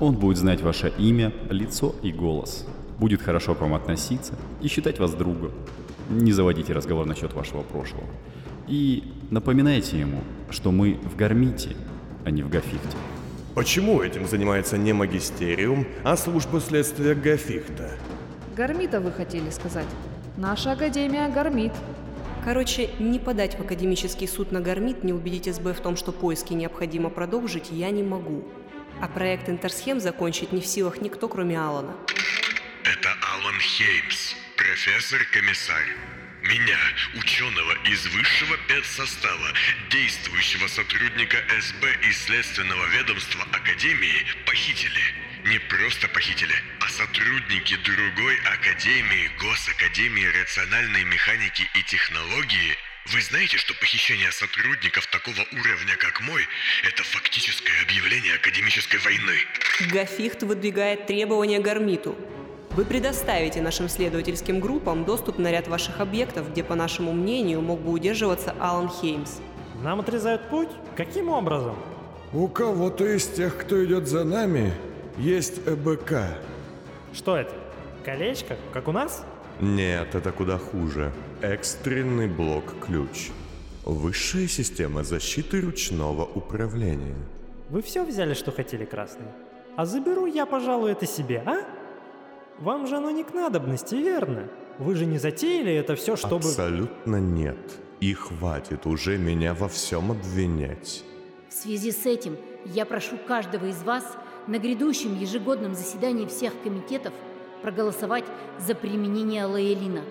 Он будет знать ваше имя, лицо и голос. Будет хорошо к вам относиться и считать вас другом. Не заводите разговор насчет вашего прошлого. И напоминайте ему, что мы в Гармите, а не в Гафихте. Почему этим занимается не магистериум, а служба следствия Гафихта? Гармита вы хотели сказать. Наша академия гармит. Короче, не подать в академический суд на гармит, не убедить СБ в том, что поиски необходимо продолжить, я не могу. А проект Интерсхем закончить не в силах никто, кроме Алана. Это Алан Хеймс, профессор-комиссар. Меня, ученого из высшего педсостава, действующего сотрудника СБ и Следственного ведомства Академии, похитили. Не просто похитили, а сотрудники другой Академии, Госакадемии рациональной механики и технологии вы знаете, что похищение сотрудников такого уровня, как мой, это фактическое объявление академической войны? Гафихт выдвигает требования Гармиту. Вы предоставите нашим следовательским группам доступ на ряд ваших объектов, где, по нашему мнению, мог бы удерживаться Алан Хеймс. Нам отрезают путь? Каким образом? У кого-то из тех, кто идет за нами, есть ЭБК. Что это? Колечко, как у нас? Нет, это куда хуже. Экстренный блок-ключ. Высшая система защиты ручного управления. Вы все взяли, что хотели, красный? А заберу я, пожалуй, это себе, а? Вам же оно не к надобности, верно? Вы же не затеяли это все, чтобы... Абсолютно нет. И хватит уже меня во всем обвинять. В связи с этим я прошу каждого из вас на грядущем ежегодном заседании всех комитетов проголосовать за применение лаэлина.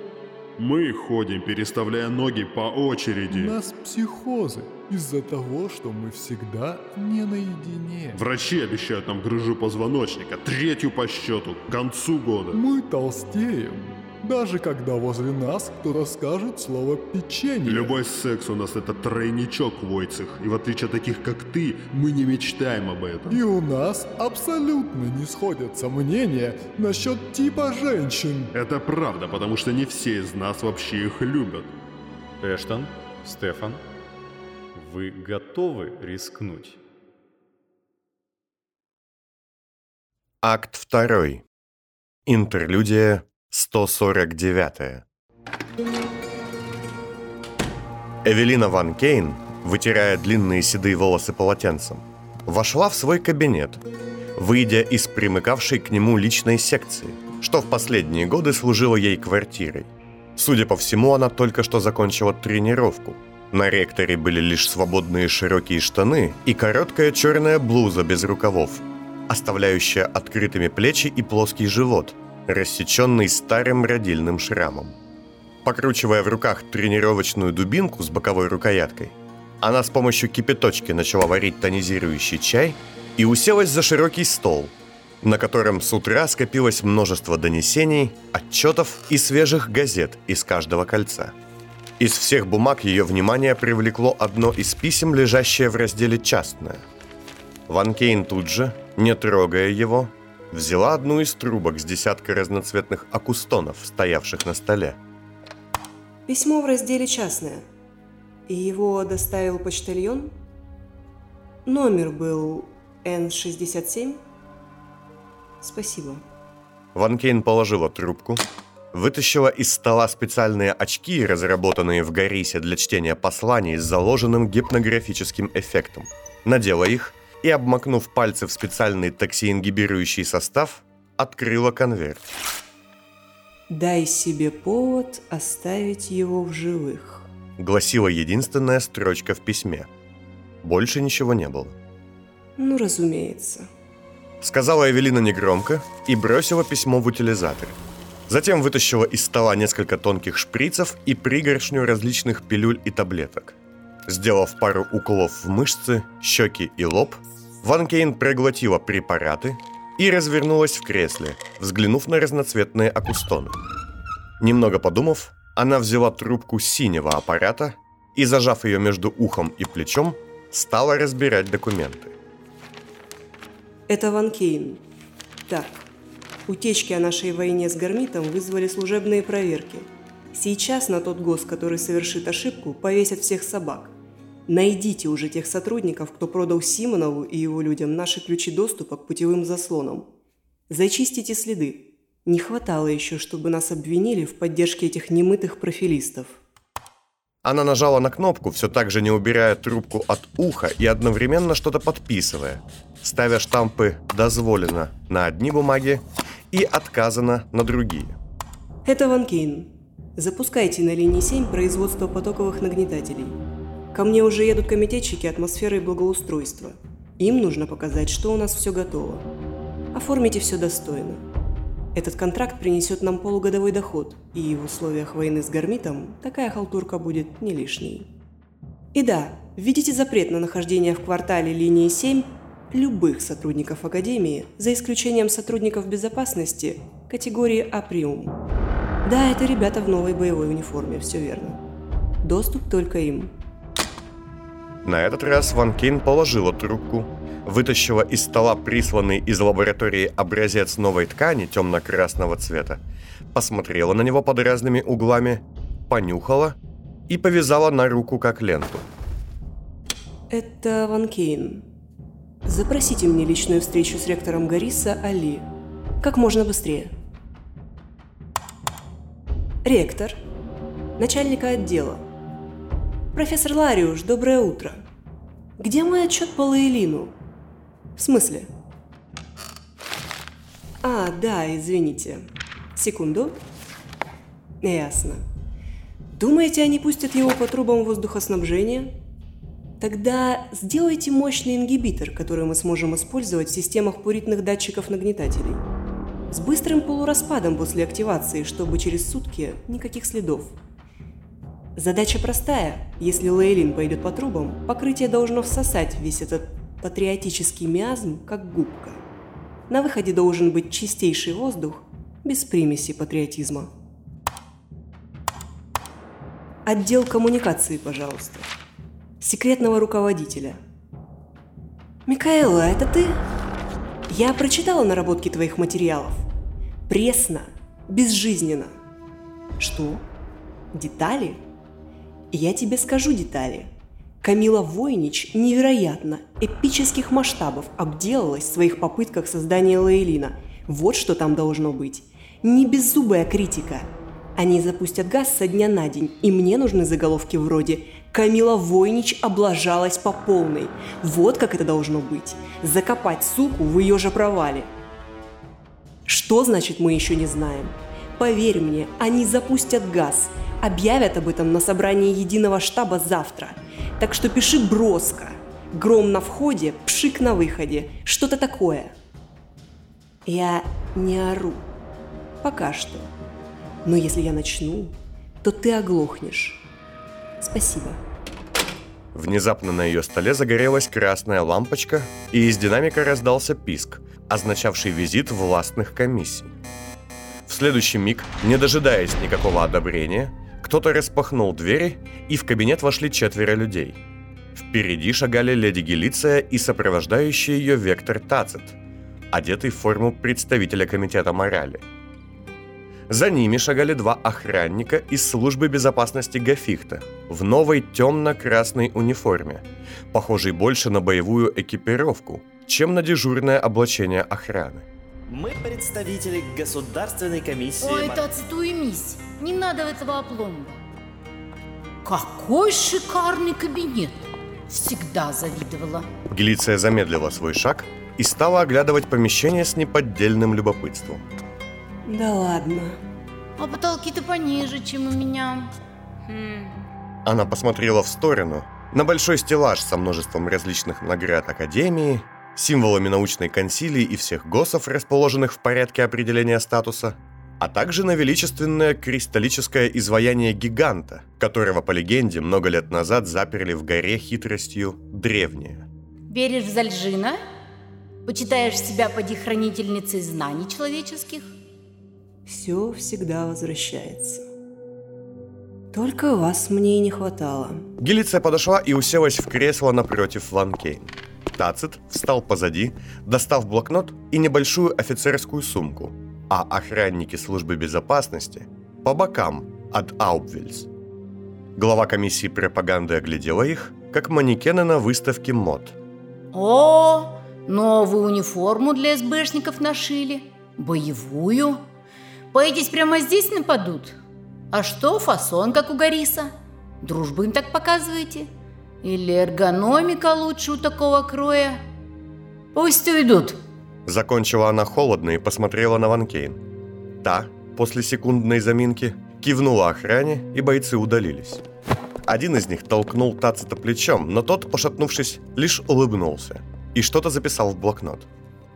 Мы ходим, переставляя ноги по очереди. У нас психозы из-за того, что мы всегда не наедине. Врачи обещают нам грыжу позвоночника, третью по счету, к концу года. Мы толстеем. Даже когда возле нас кто-то скажет слово «печенье». Любой секс у нас это тройничок, Войцех. И в отличие от таких, как ты, мы не мечтаем об этом. И у нас абсолютно не сходятся мнения насчет типа женщин. Это правда, потому что не все из нас вообще их любят. Эштон, Стефан, вы готовы рискнуть? Акт второй. Интерлюдия 149. Эвелина Ван Кейн, вытирая длинные седые волосы полотенцем, вошла в свой кабинет, выйдя из примыкавшей к нему личной секции, что в последние годы служило ей квартирой. Судя по всему, она только что закончила тренировку. На ректоре были лишь свободные широкие штаны и короткая черная блуза без рукавов, оставляющая открытыми плечи и плоский живот – рассеченный старым родильным шрамом. Покручивая в руках тренировочную дубинку с боковой рукояткой, она с помощью кипяточки начала варить тонизирующий чай и уселась за широкий стол, на котором с утра скопилось множество донесений, отчетов и свежих газет из каждого кольца. Из всех бумаг ее внимание привлекло одно из писем, лежащее в разделе «Частное». Ван Кейн тут же, не трогая его, взяла одну из трубок с десятка разноцветных акустонов, стоявших на столе. Письмо в разделе «Частное». И его доставил почтальон? Номер был Н67? Спасибо. Ван Кейн положила трубку, вытащила из стола специальные очки, разработанные в Гарисе для чтения посланий с заложенным гипнографическим эффектом, надела их – и, обмакнув пальцы в специальный токсиингибирующий состав, открыла конверт. «Дай себе повод оставить его в живых», — гласила единственная строчка в письме. Больше ничего не было. «Ну, разумеется», — сказала Эвелина негромко и бросила письмо в утилизатор. Затем вытащила из стола несколько тонких шприцев и пригоршню различных пилюль и таблеток. Сделав пару уколов в мышцы, щеки и лоб, Ван Кейн проглотила препараты и развернулась в кресле, взглянув на разноцветные акустоны. Немного подумав, она взяла трубку синего аппарата и, зажав ее между ухом и плечом, стала разбирать документы. Это Ван Кейн. Так, утечки о нашей войне с Гармитом вызвали служебные проверки. Сейчас на тот гос, который совершит ошибку, повесят всех собак. Найдите уже тех сотрудников, кто продал Симонову и его людям наши ключи доступа к путевым заслонам. Зачистите следы. Не хватало еще, чтобы нас обвинили в поддержке этих немытых профилистов. Она нажала на кнопку, все так же не убирая трубку от уха и одновременно что-то подписывая, ставя штампы «дозволено» на одни бумаги и «отказано» на другие. Это Ван Кейн. Запускайте на линии 7 производство потоковых нагнетателей. Ко мне уже едут комитетчики атмосферы и благоустройства. Им нужно показать, что у нас все готово. Оформите все достойно. Этот контракт принесет нам полугодовой доход, и в условиях войны с Гармитом такая халтурка будет не лишней. И да, введите запрет на нахождение в квартале линии 7 любых сотрудников Академии, за исключением сотрудников безопасности категории Априум. Да, это ребята в новой боевой униформе, все верно. Доступ только им. На этот раз Ван Кейн положила трубку, вытащила из стола присланный из лаборатории образец новой ткани темно-красного цвета, посмотрела на него под разными углами, понюхала и повязала на руку как ленту. Это Ван Кейн. Запросите мне личную встречу с ректором Гариса Али. Как можно быстрее. Ректор. Начальника отдела. Профессор Лариуш, доброе утро. Где мой отчет по Лаэлину? В смысле? А, да, извините. Секунду. Ясно. Думаете, они пустят его по трубам воздухоснабжения? Тогда сделайте мощный ингибитор, который мы сможем использовать в системах пуритных датчиков нагнетателей. С быстрым полураспадом после активации, чтобы через сутки никаких следов. Задача простая. Если Лейлин пойдет по трубам, покрытие должно всосать весь этот патриотический миазм, как губка. На выходе должен быть чистейший воздух, без примеси патриотизма. Отдел коммуникации, пожалуйста. Секретного руководителя. Микаэла, это ты? Я прочитала наработки твоих материалов. Пресно, безжизненно. Что? Детали? Я тебе скажу детали. Камила Войнич невероятно, эпических масштабов обделалась в своих попытках создания Лейлина. Вот что там должно быть. Не беззубая критика. Они запустят газ со дня на день, и мне нужны заголовки вроде «Камила Войнич облажалась по полной». Вот как это должно быть. Закопать суку в ее же провале. Что значит мы еще не знаем? Поверь мне, они запустят газ. Объявят об этом на собрании единого штаба завтра. Так что пиши броско. Гром на входе, пшик на выходе. Что-то такое. Я не ору. Пока что. Но если я начну, то ты оглохнешь. Спасибо. Внезапно на ее столе загорелась красная лампочка, и из динамика раздался писк, означавший визит властных комиссий. В следующий миг, не дожидаясь никакого одобрения, кто-то распахнул двери, и в кабинет вошли четверо людей. Впереди шагали леди Гелиция и сопровождающий ее Вектор Тацит, одетый в форму представителя комитета морали – за ними шагали два охранника из службы безопасности Гафихта в новой темно-красной униформе, похожей больше на боевую экипировку, чем на дежурное облачение охраны. Мы представители Государственной комиссии... Ой, Тацит, уймись. Не надо этого опломба. Какой шикарный кабинет! Всегда завидовала. Гелиция замедлила свой шаг и стала оглядывать помещение с неподдельным любопытством. Да ладно. А потолки-то пониже, чем у меня. Хм. Она посмотрела в сторону, на большой стеллаж со множеством различных наград Академии, символами научной консилии и всех госов, расположенных в порядке определения статуса, а также на величественное кристаллическое изваяние гиганта, которого, по легенде, много лет назад заперли в горе хитростью древние. Веришь в Зальжина? Почитаешь себя поди хранительницей знаний человеческих? все всегда возвращается. Только вас мне и не хватало. Гелиция подошла и уселась в кресло напротив Ван Кейн. Тацит встал позади, достав блокнот и небольшую офицерскую сумку, а охранники службы безопасности по бокам от Аупвельс. Глава комиссии пропаганды оглядела их, как манекены на выставке мод. О, новую униформу для СБшников нашили. Боевую. Боитесь, прямо здесь нападут? А что, фасон, как у Гориса? Дружбу им так показываете? Или эргономика лучше у такого кроя? Пусть уйдут. Закончила она холодно и посмотрела на Ван Кейн. Та, после секундной заминки, кивнула охране, и бойцы удалились. Один из них толкнул Тацита плечом, но тот, пошатнувшись, лишь улыбнулся и что-то записал в блокнот.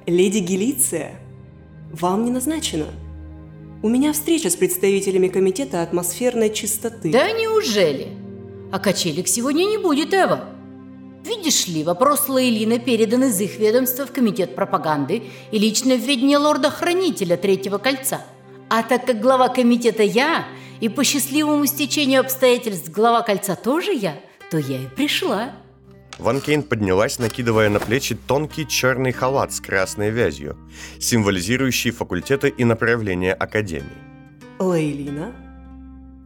Леди Гелиция, вам не назначено. У меня встреча с представителями комитета атмосферной чистоты. Да неужели? А качелек сегодня не будет, Эва. Видишь ли, вопрос Лейлина передан из их ведомства в комитет пропаганды и лично в ведение лорда-хранителя Третьего кольца. А так как глава комитета я, и по счастливому стечению обстоятельств глава кольца тоже я, то я и пришла. Ван Кейн поднялась, накидывая на плечи тонкий черный халат с красной вязью, символизирующий факультеты и направления Академии. Лейлина,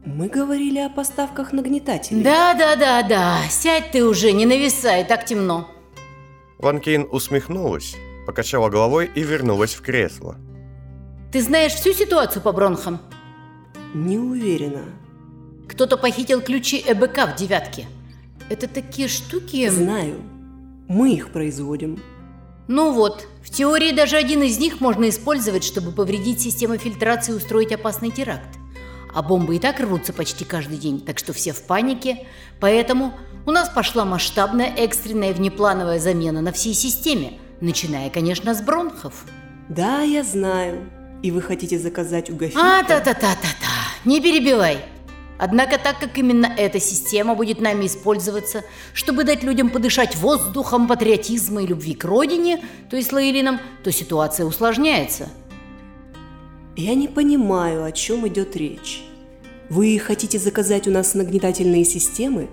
мы говорили о поставках нагнетателей. Да, да, да, да. Сядь ты уже, не нависай, так темно. Ван Кейн усмехнулась, покачала головой и вернулась в кресло. Ты знаешь всю ситуацию по бронхам? Не уверена. Кто-то похитил ключи ЭБК в девятке. Это такие штуки... Знаю. Мы их производим. Ну вот, в теории даже один из них можно использовать, чтобы повредить систему фильтрации и устроить опасный теракт. А бомбы и так рвутся почти каждый день, так что все в панике. Поэтому у нас пошла масштабная экстренная внеплановая замена на всей системе, начиная, конечно, с бронхов. Да, я знаю. И вы хотите заказать у Гафита? А, та-та-та-та-та. Не перебивай. Однако, так как именно эта система будет нами использоваться, чтобы дать людям подышать воздухом патриотизма и любви к родине, то есть лаилином, то ситуация усложняется. Я не понимаю, о чем идет речь. Вы хотите заказать у нас нагнетательные системы?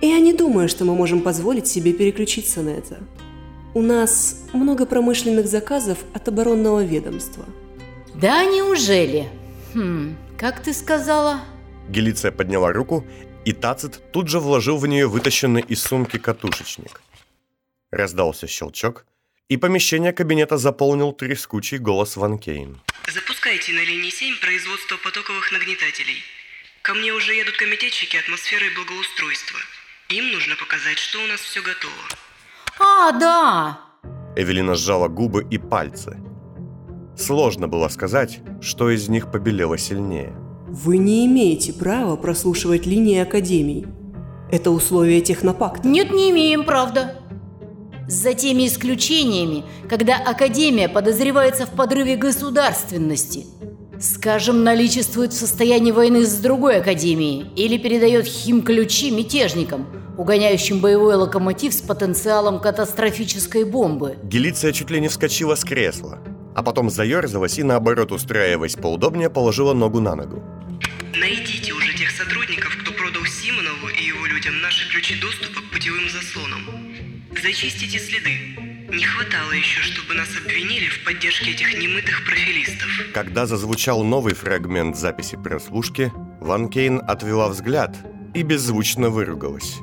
Я не думаю, что мы можем позволить себе переключиться на это. У нас много промышленных заказов от оборонного ведомства. Да, неужели? Хм, как ты сказала? Гелиция подняла руку, и Тацит тут же вложил в нее вытащенный из сумки катушечник. Раздался щелчок, и помещение кабинета заполнил трескучий голос Ван Кейн. Запускайте на линии 7 производство потоковых нагнетателей. Ко мне уже едут комитетчики атмосферы и благоустройства. Им нужно показать, что у нас все готово. А, да! Эвелина сжала губы и пальцы. Сложно было сказать, что из них побелело сильнее – вы не имеете права прослушивать линии Академий. Это условие технопакта. Нет, не имеем, правда. За теми исключениями, когда Академия подозревается в подрыве государственности. Скажем, наличествует в состоянии войны с другой Академией или передает хим-ключи мятежникам, угоняющим боевой локомотив с потенциалом катастрофической бомбы. Гелиция чуть ли не вскочила с кресла, а потом заерзалась и, наоборот, устраиваясь поудобнее, положила ногу на ногу. Найдите Зачистите следы. Не хватало еще, чтобы нас обвинили в поддержке этих немытых профилистов. Когда зазвучал новый фрагмент записи прослушки, Ван Кейн отвела взгляд и беззвучно выругалась.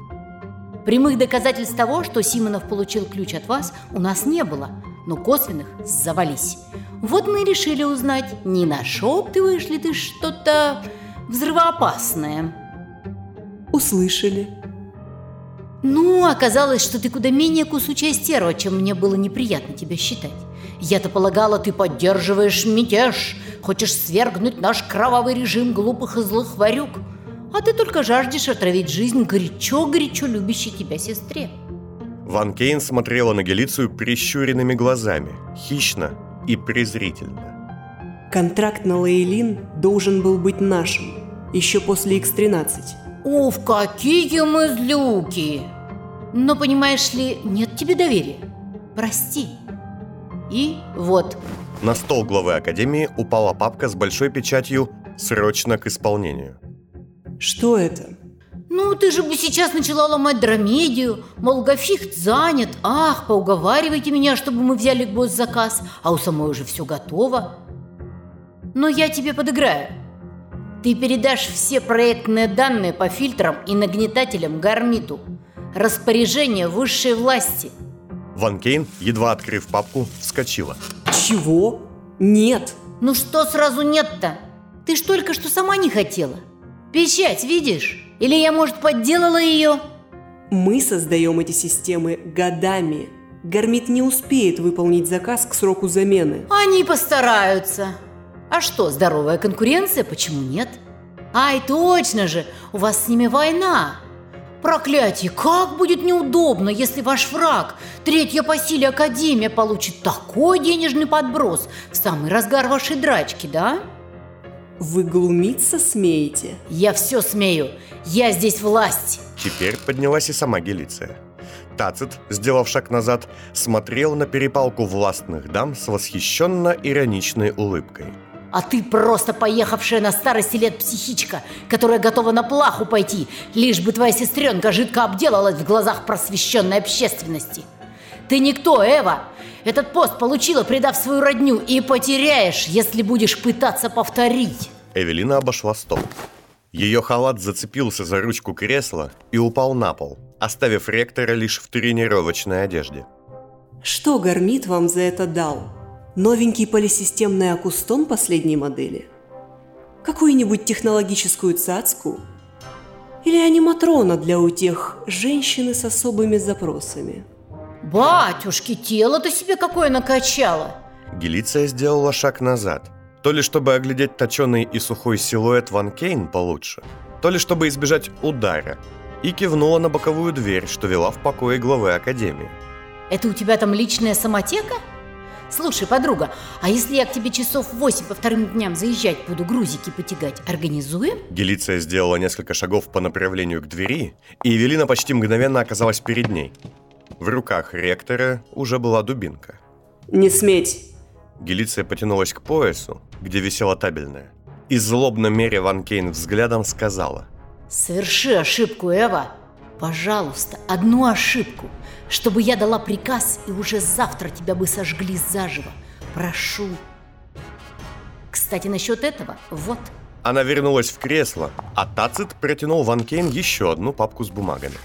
Прямых доказательств того, что Симонов получил ключ от вас, у нас не было, но косвенных завались. Вот мы и решили узнать, не нашептываешь ли ты что-то взрывоопасное. Услышали. Ну, оказалось, что ты куда менее кусучая стерва, чем мне было неприятно тебя считать. Я-то полагала, ты поддерживаешь мятеж, хочешь свергнуть наш кровавый режим глупых и злых варюк. А ты только жаждешь отравить жизнь горячо-горячо любящей тебя сестре. Ван Кейн смотрела на Гелицию прищуренными глазами, хищно и презрительно. Контракт на Лейлин должен был быть нашим, еще после X-13. Уф, какие мы злюки! Но, понимаешь ли, нет тебе доверия. Прости. И вот. На стол главы Академии упала папка с большой печатью «Срочно к исполнению». Что это? Ну, ты же бы сейчас начала ломать драмедию, мол, Гафихт занят, ах, поуговаривайте меня, чтобы мы взяли госзаказ, а у самой уже все готово. Но я тебе подыграю. Ты передашь все проектные данные по фильтрам и нагнетателям Гармиту. Распоряжение высшей власти. Ван Кейн, едва открыв папку, вскочила. Чего? Нет. Ну что сразу нет-то? Ты ж только что сама не хотела. Печать видишь? Или я, может, подделала ее? Мы создаем эти системы годами. Гармит не успеет выполнить заказ к сроку замены. Они постараются. А что, здоровая конкуренция? Почему нет? Ай, точно же, у вас с ними война. Проклятие, как будет неудобно, если ваш враг, третья по силе Академия, получит такой денежный подброс в самый разгар вашей драчки, да? Вы глумиться смеете? Я все смею. Я здесь власть. Теперь поднялась и сама Гелиция. Тацит, сделав шаг назад, смотрел на перепалку властных дам с восхищенно-ироничной улыбкой. А ты просто поехавшая на старости лет психичка, которая готова на плаху пойти, лишь бы твоя сестренка жидко обделалась в глазах просвещенной общественности. Ты никто, Эва. Этот пост получила, предав свою родню, и потеряешь, если будешь пытаться повторить. Эвелина обошла стол. Ее халат зацепился за ручку кресла и упал на пол, оставив ректора лишь в тренировочной одежде. Что Гармит вам за это дал? Новенький полисистемный акустон последней модели? Какую-нибудь технологическую цацку? Или аниматрона для утех женщины с особыми запросами? Батюшки, тело-то себе какое накачало! Гелиция сделала шаг назад. То ли чтобы оглядеть точеный и сухой силуэт Ван Кейн получше, то ли чтобы избежать удара, и кивнула на боковую дверь, что вела в покое главы Академии. Это у тебя там личная самотека? Слушай, подруга, а если я к тебе часов восемь по вторым дням заезжать буду, грузики потягать, организуем? Гелиция сделала несколько шагов по направлению к двери, и Евелина почти мгновенно оказалась перед ней. В руках ректора уже была дубинка. Не сметь! Гелиция потянулась к поясу, где висела табельная, и злобно меря Ван Кейн взглядом сказала. Соверши ошибку, Эва. Пожалуйста, одну ошибку, чтобы я дала приказ, и уже завтра тебя бы сожгли заживо. Прошу. Кстати, насчет этого, вот. Она вернулась в кресло, а Тацит протянул Ван Кейн еще одну папку с бумагами.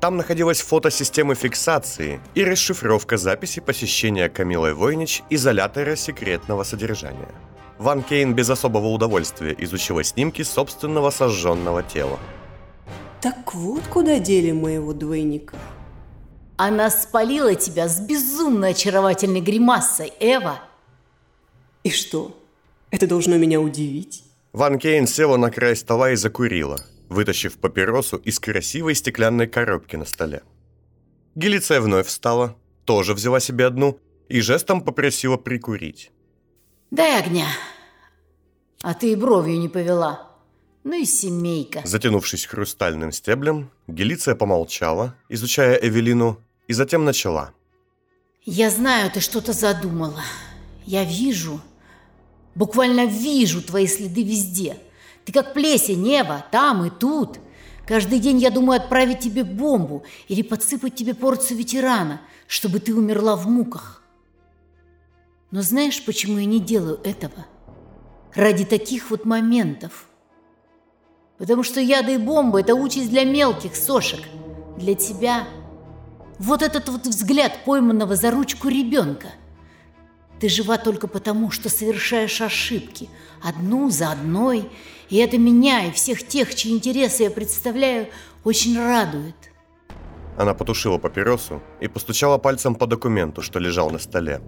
Там находилась фото системы фиксации и расшифровка записи посещения Камилой Войнич изолятора секретного содержания. Ван Кейн без особого удовольствия изучила снимки собственного сожженного тела. Так вот куда дели моего двойника. Она спалила тебя с безумно очаровательной гримасой, Эва. И что? Это должно меня удивить? Ван Кейн села на край стола и закурила, вытащив папиросу из красивой стеклянной коробки на столе. Гелиция вновь встала, тоже взяла себе одну и жестом попросила прикурить. Дай огня. А ты и бровью не повела. Ну и семейка. Затянувшись хрустальным стеблем, Гелиция помолчала, изучая Эвелину, и затем начала. Я знаю, ты что-то задумала. Я вижу, буквально вижу твои следы везде. Ты как плесень, небо, там и тут. Каждый день я думаю отправить тебе бомбу или подсыпать тебе порцию ветерана, чтобы ты умерла в муках. Но знаешь, почему я не делаю этого? Ради таких вот моментов. Потому что яды и бомбы – это участь для мелких сошек. Для тебя вот этот вот взгляд пойманного за ручку ребенка. Ты жива только потому, что совершаешь ошибки, одну за одной, и это меня и всех тех, чьи интересы я представляю, очень радует. Она потушила папиросу и постучала пальцем по документу, что лежал на столе.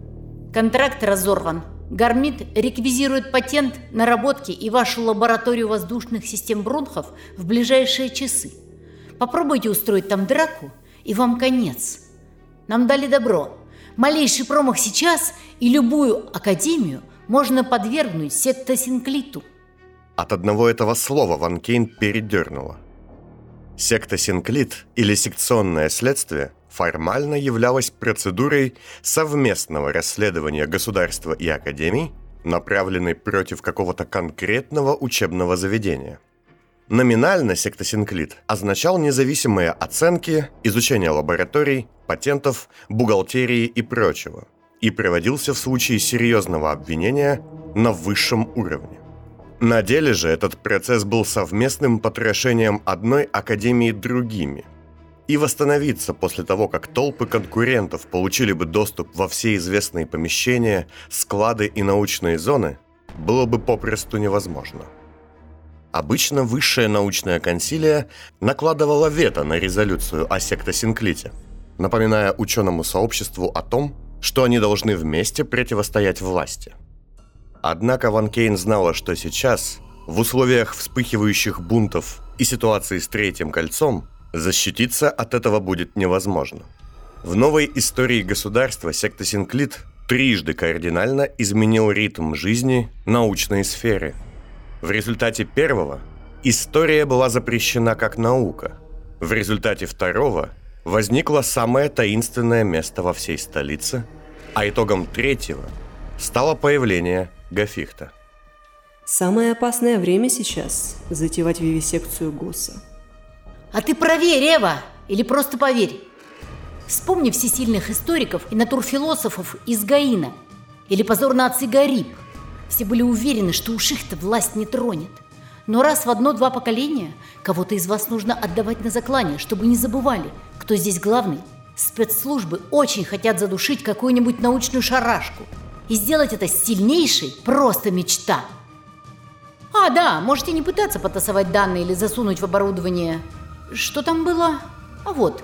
Контракт разорван. Гармит реквизирует патент, наработки и вашу лабораторию воздушных систем бронхов в ближайшие часы. Попробуйте устроить там драку, и вам конец. Нам дали добро. Малейший промах сейчас и любую академию можно подвергнуть сектосинклиту. От одного этого слова Ван Кейн передернула. Секта Синклит или секционное следствие формально являлась процедурой совместного расследования государства и академий, направленной против какого-то конкретного учебного заведения. Номинально секта Синклит означал независимые оценки, изучение лабораторий, патентов, бухгалтерии и прочего, и проводился в случае серьезного обвинения на высшем уровне. На деле же этот процесс был совместным потрошением одной академии другими. и восстановиться после того, как толпы конкурентов получили бы доступ во все известные помещения, склады и научные зоны, было бы попросту невозможно. Обычно высшая научная консилия накладывала вето на резолюцию о сектосинклите, напоминая ученому сообществу о том, что они должны вместе противостоять власти. Однако Ван Кейн знала, что сейчас, в условиях вспыхивающих бунтов и ситуации с Третьим Кольцом, защититься от этого будет невозможно. В новой истории государства секта Синклит трижды кардинально изменил ритм жизни научной сферы. В результате первого история была запрещена как наука. В результате второго возникло самое таинственное место во всей столице, а итогом третьего стало появление Гафихта. Самое опасное время сейчас – затевать вивисекцию Госса. А ты проверь, Эва, или просто поверь. Вспомни всесильных историков и натурфилософов из Гаина или позорно отцы Гариб. Все были уверены, что уж их-то власть не тронет. Но раз в одно-два поколения кого-то из вас нужно отдавать на заклание, чтобы не забывали, кто здесь главный. Спецслужбы очень хотят задушить какую-нибудь научную шарашку. И сделать это сильнейшей – просто мечта. А, да, можете не пытаться потасовать данные или засунуть в оборудование. Что там было? А вот,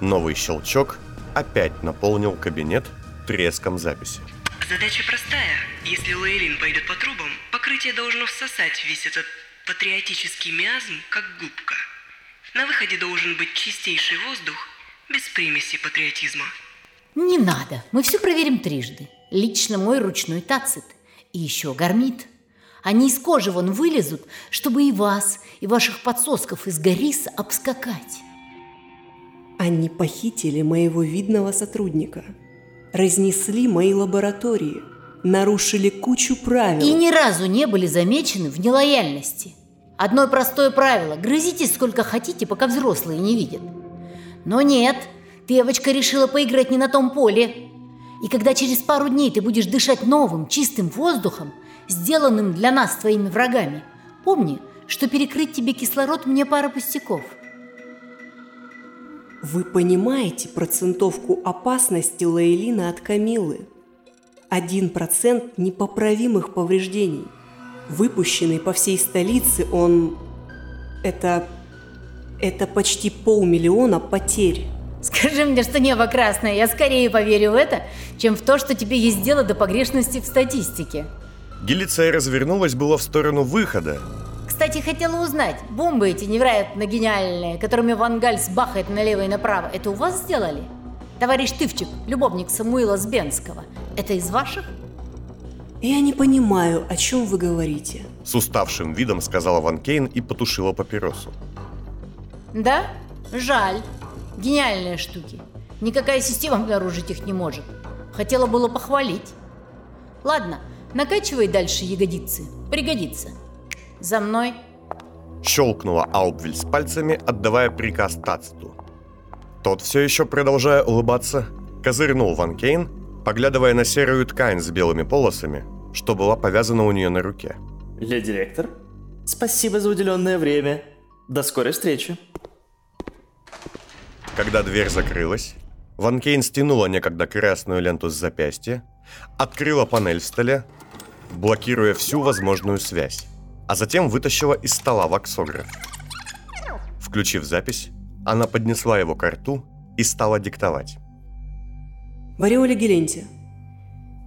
Новый щелчок опять наполнил кабинет треском записи. Задача простая. Если Лейлин пойдет по трубам, покрытие должно всосать весь этот патриотический миазм, как губка. На выходе должен быть чистейший воздух, без примеси патриотизма. Не надо, мы все проверим трижды. Лично мой ручной тацит. И еще гармит. Они из кожи вон вылезут, чтобы и вас, и ваших подсосков из Гориса обскакать. Они похитили моего видного сотрудника, разнесли мои лаборатории, нарушили кучу правил. И ни разу не были замечены в нелояльности. Одно простое правило – грызитесь сколько хотите, пока взрослые не видят. Но нет, девочка решила поиграть не на том поле. И когда через пару дней ты будешь дышать новым, чистым воздухом, сделанным для нас твоими врагами, помни, что перекрыть тебе кислород мне пара пустяков – вы понимаете процентовку опасности Лейлина от Камилы? Один процент непоправимых повреждений. Выпущенный по всей столице он... Это... Это почти полмиллиона потерь. Скажи мне, что небо красное, я скорее поверю в это, чем в то, что тебе есть дело до погрешности в статистике. Гелиция развернулась было в сторону выхода, кстати, хотела узнать, бомбы эти невероятно гениальные, которыми Ван Гальс бахает налево и направо, это у вас сделали? Товарищ Тывчик, любовник Самуила Сбенского, это из ваших? Я не понимаю, о чем вы говорите. С уставшим видом сказала Ван Кейн и потушила папиросу. Да? Жаль. Гениальные штуки. Никакая система обнаружить их не может. Хотела было похвалить. Ладно, накачивай дальше ягодицы. Пригодится. За мной!» Щелкнула Аубвиль с пальцами, отдавая приказ Тациту. Тот, все еще продолжая улыбаться, козырнул Ван Кейн, поглядывая на серую ткань с белыми полосами, что была повязана у нее на руке. Леди директор, спасибо за уделенное время. До скорой встречи. Когда дверь закрылась, Ван Кейн стянула некогда красную ленту с запястья, открыла панель в столе, блокируя всю возможную связь а затем вытащила из стола ваксограф. Включив запись, она поднесла его к рту и стала диктовать. Вариоле Геленти.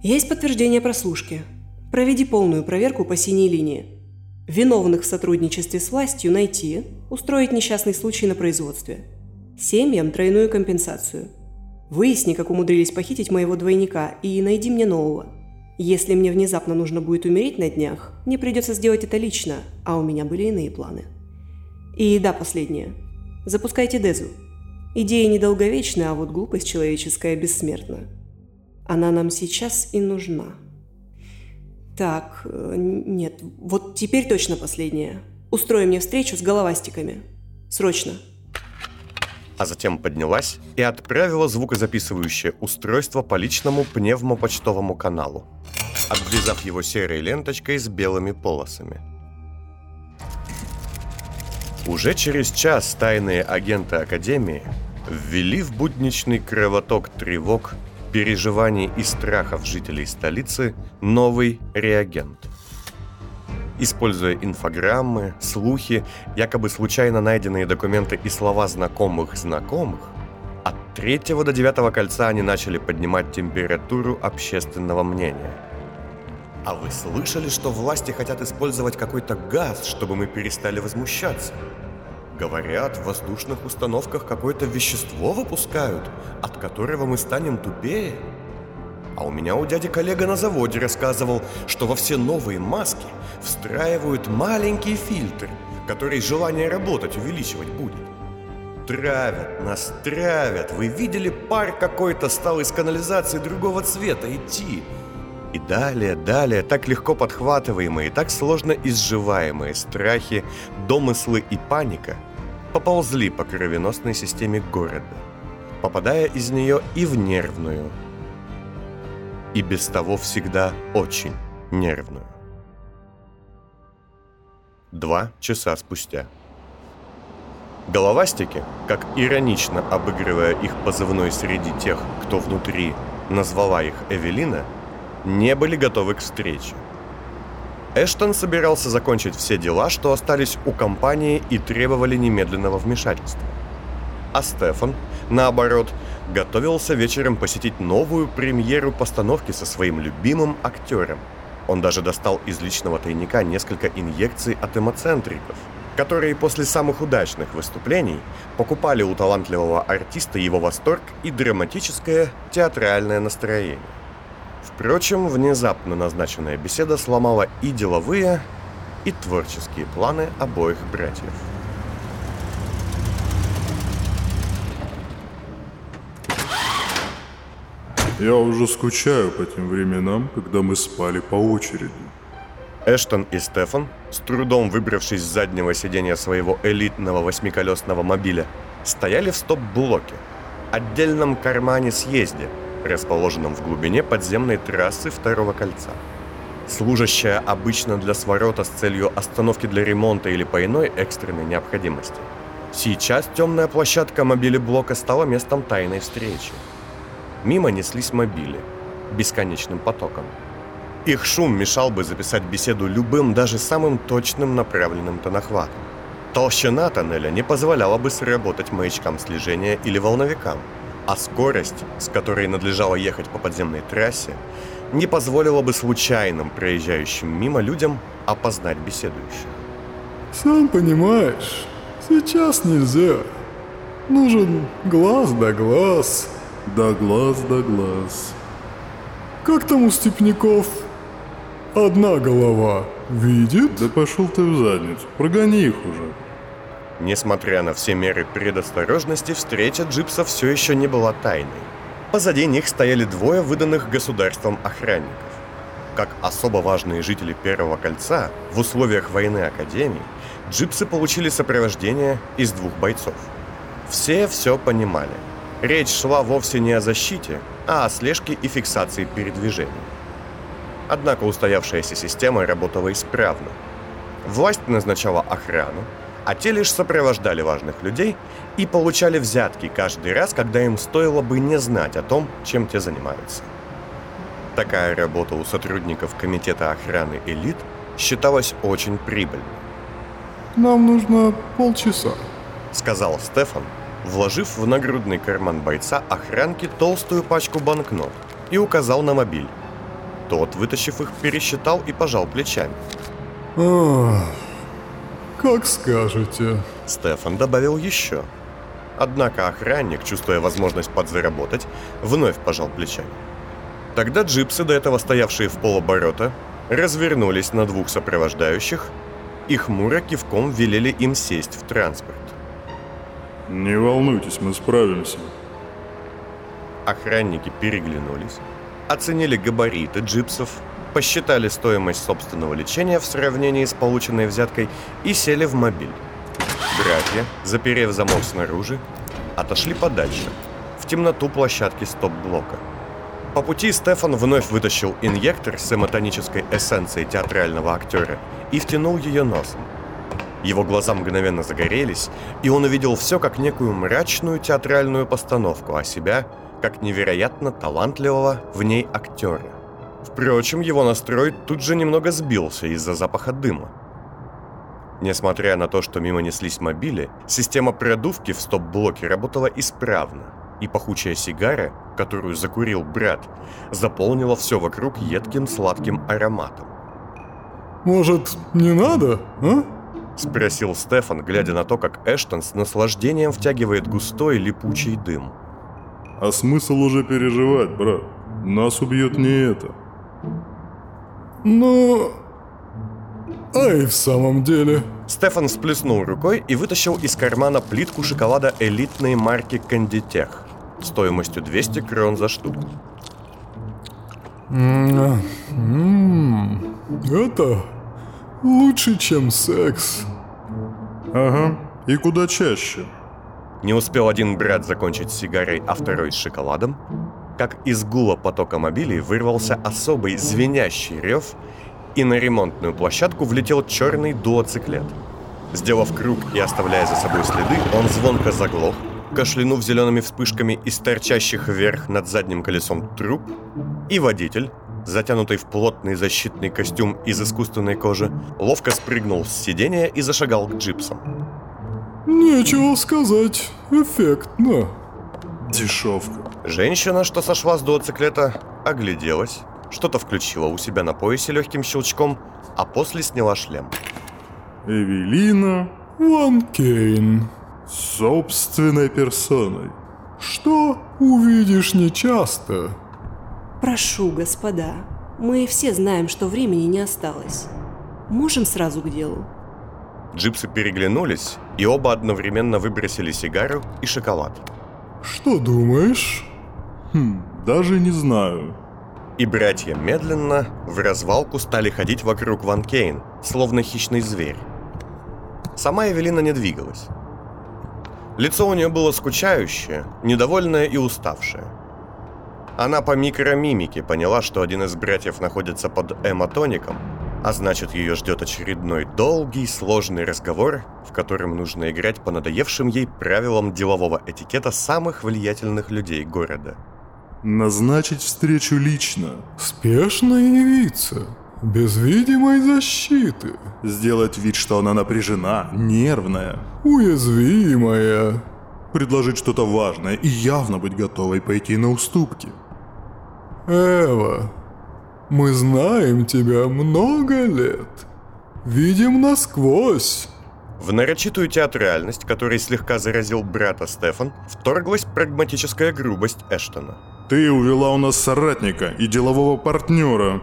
Есть подтверждение прослушки. Проведи полную проверку по синей линии. Виновных в сотрудничестве с властью найти, устроить несчастный случай на производстве. Семьям тройную компенсацию. Выясни, как умудрились похитить моего двойника, и найди мне нового – если мне внезапно нужно будет умереть на днях, мне придется сделать это лично, а у меня были иные планы. И да, последнее. Запускайте Дезу. Идея недолговечна, а вот глупость человеческая бессмертна. Она нам сейчас и нужна. Так, э, нет, вот теперь точно последнее. Устрой мне встречу с головастиками. Срочно. А затем поднялась и отправила звукозаписывающее устройство по личному пневмопочтовому каналу обвязав его серой ленточкой с белыми полосами. Уже через час тайные агенты Академии ввели в будничный кровоток тревог, переживаний и страхов жителей столицы новый реагент. Используя инфограммы, слухи, якобы случайно найденные документы и слова знакомых знакомых, от третьего до девятого кольца они начали поднимать температуру общественного мнения. А вы слышали, что власти хотят использовать какой-то газ, чтобы мы перестали возмущаться? Говорят, в воздушных установках какое-то вещество выпускают, от которого мы станем тупее. А у меня у дяди коллега на заводе рассказывал, что во все новые маски встраивают маленький фильтр, который желание работать увеличивать будет. Травят нас, травят. Вы видели, пар какой-то стал из канализации другого цвета идти. И далее, далее, так легко подхватываемые, так сложно изживаемые страхи, домыслы и паника поползли по кровеносной системе города, попадая из нее и в нервную, и без того всегда очень нервную. Два часа спустя. Головастики, как иронично обыгрывая их позывной среди тех, кто внутри назвала их Эвелина, не были готовы к встрече. Эштон собирался закончить все дела, что остались у компании и требовали немедленного вмешательства. А Стефан, наоборот, готовился вечером посетить новую премьеру постановки со своим любимым актером. Он даже достал из личного тайника несколько инъекций от эмоцентриков – которые после самых удачных выступлений покупали у талантливого артиста его восторг и драматическое театральное настроение. Впрочем, внезапно назначенная беседа сломала и деловые, и творческие планы обоих братьев. Я уже скучаю по тем временам, когда мы спали по очереди. Эштон и Стефан, с трудом выбравшись с заднего сиденья своего элитного восьмиколесного мобиля, стояли в стоп-блоке, отдельном кармане-съезде, расположенном в глубине подземной трассы второго кольца. Служащая обычно для сворота с целью остановки для ремонта или по иной экстренной необходимости. Сейчас темная площадка мобили блока стала местом тайной встречи. Мимо неслись мобили, бесконечным потоком – их шум мешал бы записать беседу любым, даже самым точным направленным тонохватом. Толщина тоннеля не позволяла бы сработать маячкам слежения или волновикам, а скорость, с которой надлежало ехать по подземной трассе, не позволила бы случайным проезжающим мимо людям опознать беседующих. Сам понимаешь, сейчас нельзя. Нужен глаз да глаз. Да глаз да глаз. Как там у Степняков? Одна голова видит? Да пошел ты в задницу, прогони их уже. Несмотря на все меры предосторожности, встреча джипсов все еще не была тайной. Позади них стояли двое выданных государством охранников. Как особо важные жители Первого кольца, в условиях войны Академии, джипсы получили сопровождение из двух бойцов. Все все понимали. Речь шла вовсе не о защите, а о слежке и фиксации передвижения. Однако устоявшаяся система работала исправно. Власть назначала охрану, а те лишь сопровождали важных людей и получали взятки каждый раз, когда им стоило бы не знать о том, чем те занимаются. Такая работа у сотрудников Комитета охраны элит считалась очень прибыльной. «Нам нужно полчаса», — сказал Стефан, вложив в нагрудный карман бойца охранки толстую пачку банкнот и указал на мобиль. Тот, вытащив их, пересчитал и пожал плечами. Как скажете. Стефан добавил еще. Однако охранник, чувствуя возможность подзаработать, вновь пожал плечами. Тогда джипсы, до этого стоявшие в полоборота, развернулись на двух сопровождающих и хмуро кивком велели им сесть в транспорт. «Не волнуйтесь, мы справимся». Охранники переглянулись, оценили габариты джипсов, посчитали стоимость собственного лечения в сравнении с полученной взяткой и сели в мобиль. Братья, заперев замок снаружи, отошли подальше, в темноту площадки стоп-блока. По пути Стефан вновь вытащил инъектор с эмотонической эссенцией театрального актера и втянул ее носом. Его глаза мгновенно загорелись, и он увидел все как некую мрачную театральную постановку, а себя как невероятно талантливого в ней актера. Впрочем, его настрой тут же немного сбился из-за запаха дыма. Несмотря на то, что мимо неслись мобили, система продувки в стоп-блоке работала исправно, и пахучая сигара, которую закурил брат, заполнила все вокруг едким сладким ароматом. «Может, не надо, а?» — спросил Стефан, глядя на то, как Эштон с наслаждением втягивает густой липучий дым. «А смысл уже переживать, брат? Нас убьет не это». «Но... Ай, в самом деле...» Стефан сплеснул рукой и вытащил из кармана плитку шоколада элитной марки Кондитех стоимостью 200 крон за штуку. М-м, Это лучше, чем секс. Ага, и куда чаще. Не успел один брат закончить с сигарой, а второй с шоколадом, как из гула потока мобилей вырвался особый звенящий рев, и на ремонтную площадку влетел черный дуоциклет. Сделав круг и оставляя за собой следы, он звонко заглох, кашлянув зелеными вспышками из торчащих вверх над задним колесом труб, и водитель, затянутый в плотный защитный костюм из искусственной кожи, ловко спрыгнул с сиденья и зашагал к джипсам. Нечего сказать, эффектно. Дешевка. Женщина, что сошла с дуоциклета, огляделась, что-то включила у себя на поясе легким щелчком, а после сняла шлем. Эвелина Ван Кейн. собственной персоной. Что увидишь нечасто. Прошу, господа, мы все знаем, что времени не осталось. Можем сразу к делу. Джипсы переглянулись, и оба одновременно выбросили сигару и шоколад. Что думаешь? Хм, даже не знаю. И братья медленно в развалку стали ходить вокруг Ван Кейн, словно хищный зверь. Сама Эвелина не двигалась. Лицо у нее было скучающее, недовольное и уставшее. Она по микромимике поняла, что один из братьев находится под эмотоником, а значит ее ждет очередной долгий, сложный разговор, в котором нужно играть по надоевшим ей правилам делового этикета самых влиятельных людей города. Назначить встречу лично. Спешно явиться. Без видимой защиты. Сделать вид, что она напряжена, нервная. Уязвимая. Предложить что-то важное и явно быть готовой пойти на уступки. Эва, мы знаем тебя много лет. Видим насквозь. В нарочитую театральность, которой слегка заразил брата Стефан, вторглась прагматическая грубость Эштона. Ты увела у нас соратника и делового партнера.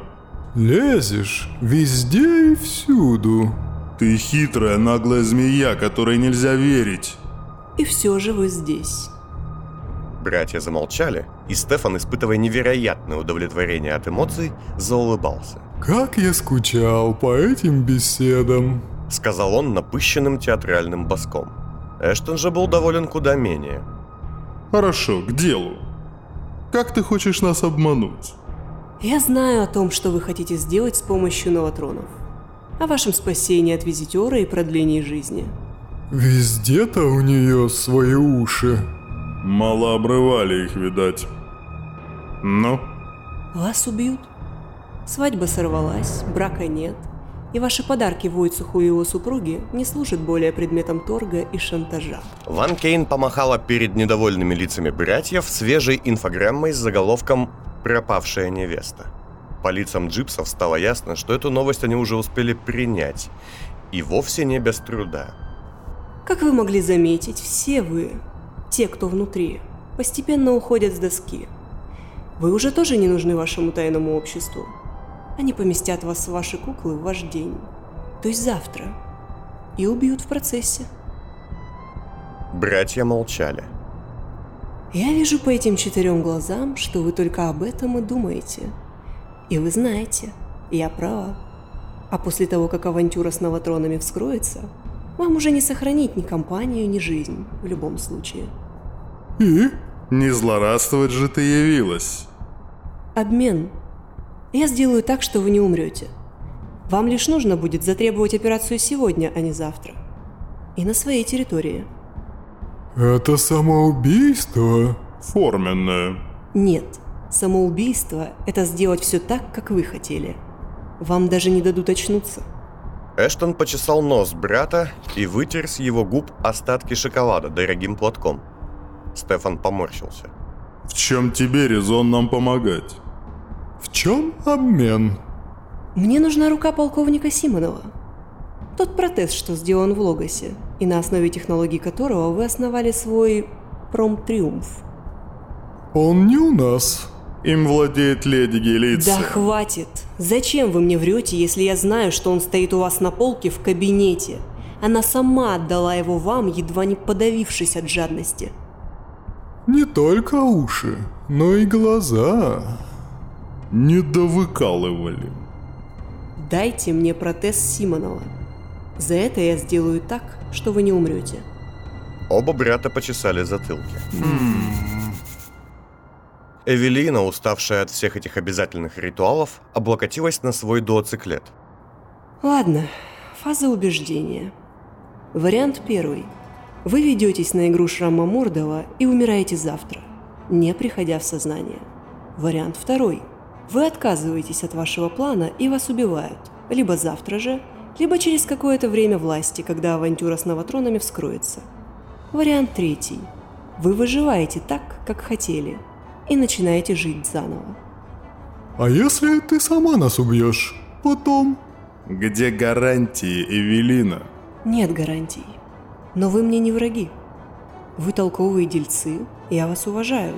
Лезешь везде и всюду. Ты хитрая, наглая змея, которой нельзя верить. И все же вы здесь. Братья замолчали, и Стефан, испытывая невероятное удовлетворение от эмоций, заулыбался. Как я скучал по этим беседам. Сказал он напыщенным театральным баском. Эштон же был доволен куда менее. Хорошо, к делу. Как ты хочешь нас обмануть? Я знаю о том, что вы хотите сделать с помощью новотронов. О вашем спасении от визитера и продлении жизни. Везде-то у нее свои уши. Мало обрывали их, видать. Ну? Вас убьют. Свадьба сорвалась, брака нет. И ваши подарки Войцуху и его супруге не служат более предметом торга и шантажа. Ван Кейн помахала перед недовольными лицами братьев свежей инфограммой с заголовком «Пропавшая невеста». По лицам джипсов стало ясно, что эту новость они уже успели принять. И вовсе не без труда. Как вы могли заметить, все вы, те, кто внутри, постепенно уходят с доски. Вы уже тоже не нужны вашему тайному обществу. Они поместят вас в ваши куклы в ваш день, то есть завтра, и убьют в процессе. Братья молчали. Я вижу по этим четырем глазам, что вы только об этом и думаете. И вы знаете, я права. А после того, как авантюра с новотронами вскроется, вам уже не сохранить ни компанию, ни жизнь, в любом случае. И? Не злорадствовать же ты явилась. Обмен. Я сделаю так, что вы не умрете. Вам лишь нужно будет затребовать операцию сегодня, а не завтра. И на своей территории. Это самоубийство? Форменное. Нет, самоубийство – это сделать все так, как вы хотели. Вам даже не дадут очнуться. Эштон почесал нос брата и вытер с его губ остатки шоколада дорогим платком. Стефан поморщился. В чем тебе резон нам помогать? В чем обмен? Мне нужна рука полковника Симонова. Тот протез, что сделан в Логосе, и на основе технологий которого вы основали свой промтриумф. Он не у нас. Им владеет леди Гелиция. Да хватит! Зачем вы мне врете, если я знаю, что он стоит у вас на полке в кабинете? Она сама отдала его вам, едва не подавившись от жадности. Не только уши, но и глаза. Не довыкалывали. Дайте мне протез Симонова. За это я сделаю так, что вы не умрете. Оба брата почесали затылки. Эвелина, уставшая от всех этих обязательных ритуалов, облокотилась на свой дуоциклет. Ладно, фаза убеждения. Вариант первый. Вы ведетесь на игру Шрама Мордова и умираете завтра, не приходя в сознание. Вариант второй. Вы отказываетесь от вашего плана и вас убивают, либо завтра же, либо через какое-то время власти, когда авантюра с новотронами вскроется. Вариант третий. Вы выживаете так, как хотели, и начинаете жить заново. А если ты сама нас убьешь? Потом? Где гарантии, Эвелина? Нет гарантий. Но вы мне не враги. Вы толковые дельцы, я вас уважаю.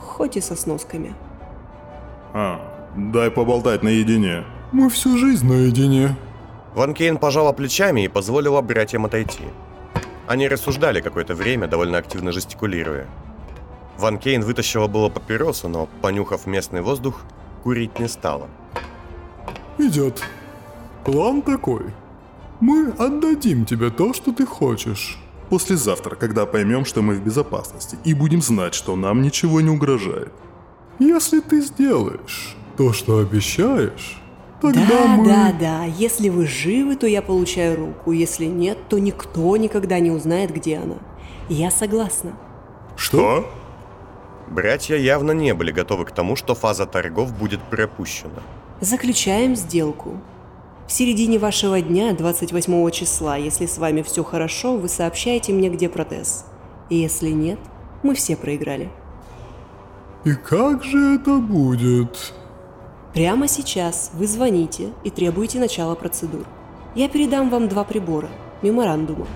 Хоть и со сносками. А, дай поболтать наедине. Мы всю жизнь наедине. Ван Кейн пожала плечами и позволила братьям отойти. Они рассуждали какое-то время, довольно активно жестикулируя. Ван Кейн вытащила было папиросу, но, понюхав местный воздух, курить не стала. Идет. План такой. Мы отдадим тебе то, что ты хочешь. Послезавтра, когда поймем, что мы в безопасности, и будем знать, что нам ничего не угрожает. Если ты сделаешь то, что обещаешь, тогда да, мы... да, да. Если вы живы, то я получаю руку. Если нет, то никто никогда не узнает, где она. Я согласна. Что? Братья явно не были готовы к тому, что фаза торгов будет пропущена. Заключаем сделку. В середине вашего дня, 28 числа, если с вами все хорошо, вы сообщаете мне, где протез. И если нет, мы все проиграли. И как же это будет? Прямо сейчас вы звоните и требуете начала процедур. Я передам вам два прибора, меморандума.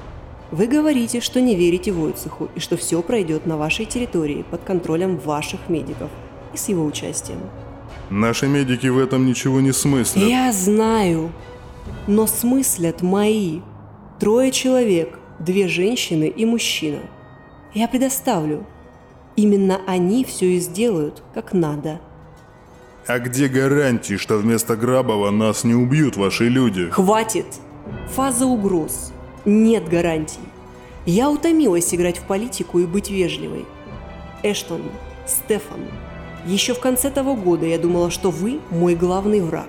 Вы говорите, что не верите Войцеху и что все пройдет на вашей территории под контролем ваших медиков и с его участием. Наши медики в этом ничего не смыслят. Я знаю, но смыслят мои. Трое человек, две женщины и мужчина. Я предоставлю. Именно они все и сделают, как надо. А где гарантии, что вместо Грабова нас не убьют ваши люди? Хватит! Фаза угроз. Нет гарантий. Я утомилась играть в политику и быть вежливой. Эштон, Стефан, еще в конце того года я думала, что вы мой главный враг.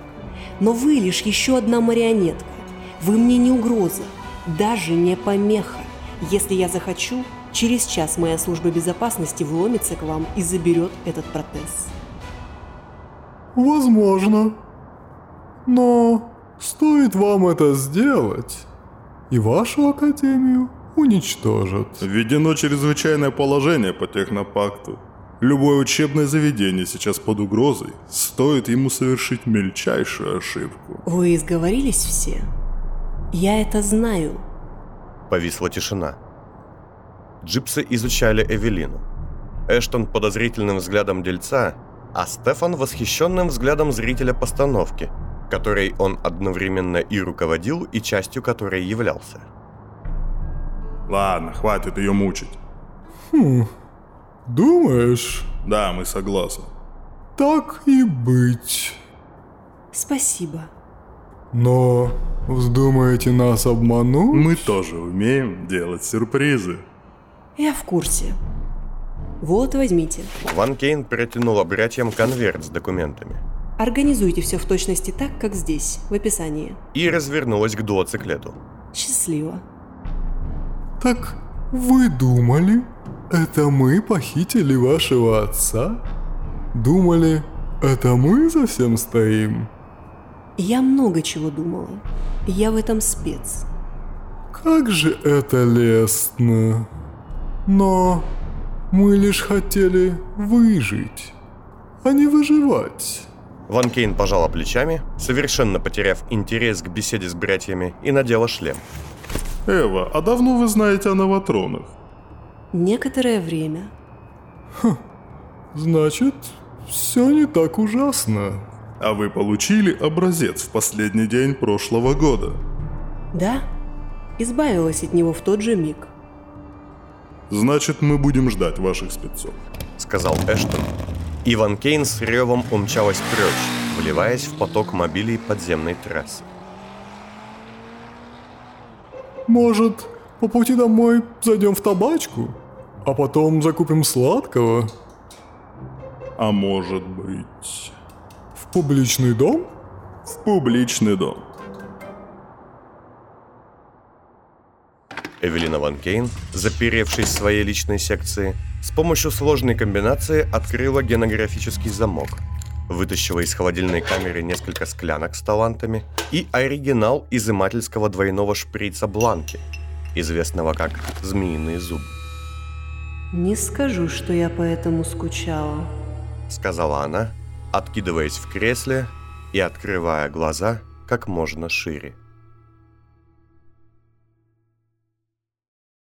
Но вы лишь еще одна марионетка. Вы мне не угроза, даже не помеха. Если я захочу, через час моя служба безопасности вломится к вам и заберет этот протез. Возможно. Но стоит вам это сделать, и вашу академию уничтожат. Введено чрезвычайное положение по технопакту. Любое учебное заведение сейчас под угрозой. Стоит ему совершить мельчайшую ошибку. Вы изговорились все? Я это знаю. Повисла тишина. Джипсы изучали Эвелину. Эштон подозрительным взглядом дельца, а Стефан восхищенным взглядом зрителя постановки, которой он одновременно и руководил, и частью которой являлся. Ладно, хватит ее мучить. Хм, думаешь? Да, мы согласны. Так и быть. Спасибо. Но вздумаете нас обмануть? Мы тоже умеем делать сюрпризы. Я в курсе. Вот, возьмите. Ван Кейн протянула братьям конверт с документами Организуйте все в точности так, как здесь, в описании. и развернулась к дуоциклету. Счастливо. Так вы думали, это мы похитили вашего отца? Думали, это мы за всем стоим? Я много чего думала. Я в этом спец. Как же это лестно. Но мы лишь хотели выжить, а не выживать. Ван Кейн пожала плечами, совершенно потеряв интерес к беседе с братьями, и надела шлем. Эва, а давно вы знаете о новотронах? Некоторое время. Хм, значит, все не так ужасно. А вы получили образец в последний день прошлого года? Да, избавилась от него в тот же миг. Значит, мы будем ждать ваших спецов. Сказал Эштон. Иван Кейн с ревом умчалась прочь, вливаясь в поток мобилей подземной трассы. Может, по пути домой зайдем в табачку, а потом закупим сладкого? А может быть... В публичный дом? В публичный дом. Эвелина Ван Кейн, заперевшись в своей личной секции, с помощью сложной комбинации открыла генографический замок, вытащила из холодильной камеры несколько склянок с талантами и оригинал изымательского двойного шприца Бланки, известного как «Змеиный зуб». «Не скажу, что я поэтому скучала», — сказала она, откидываясь в кресле и открывая глаза как можно шире.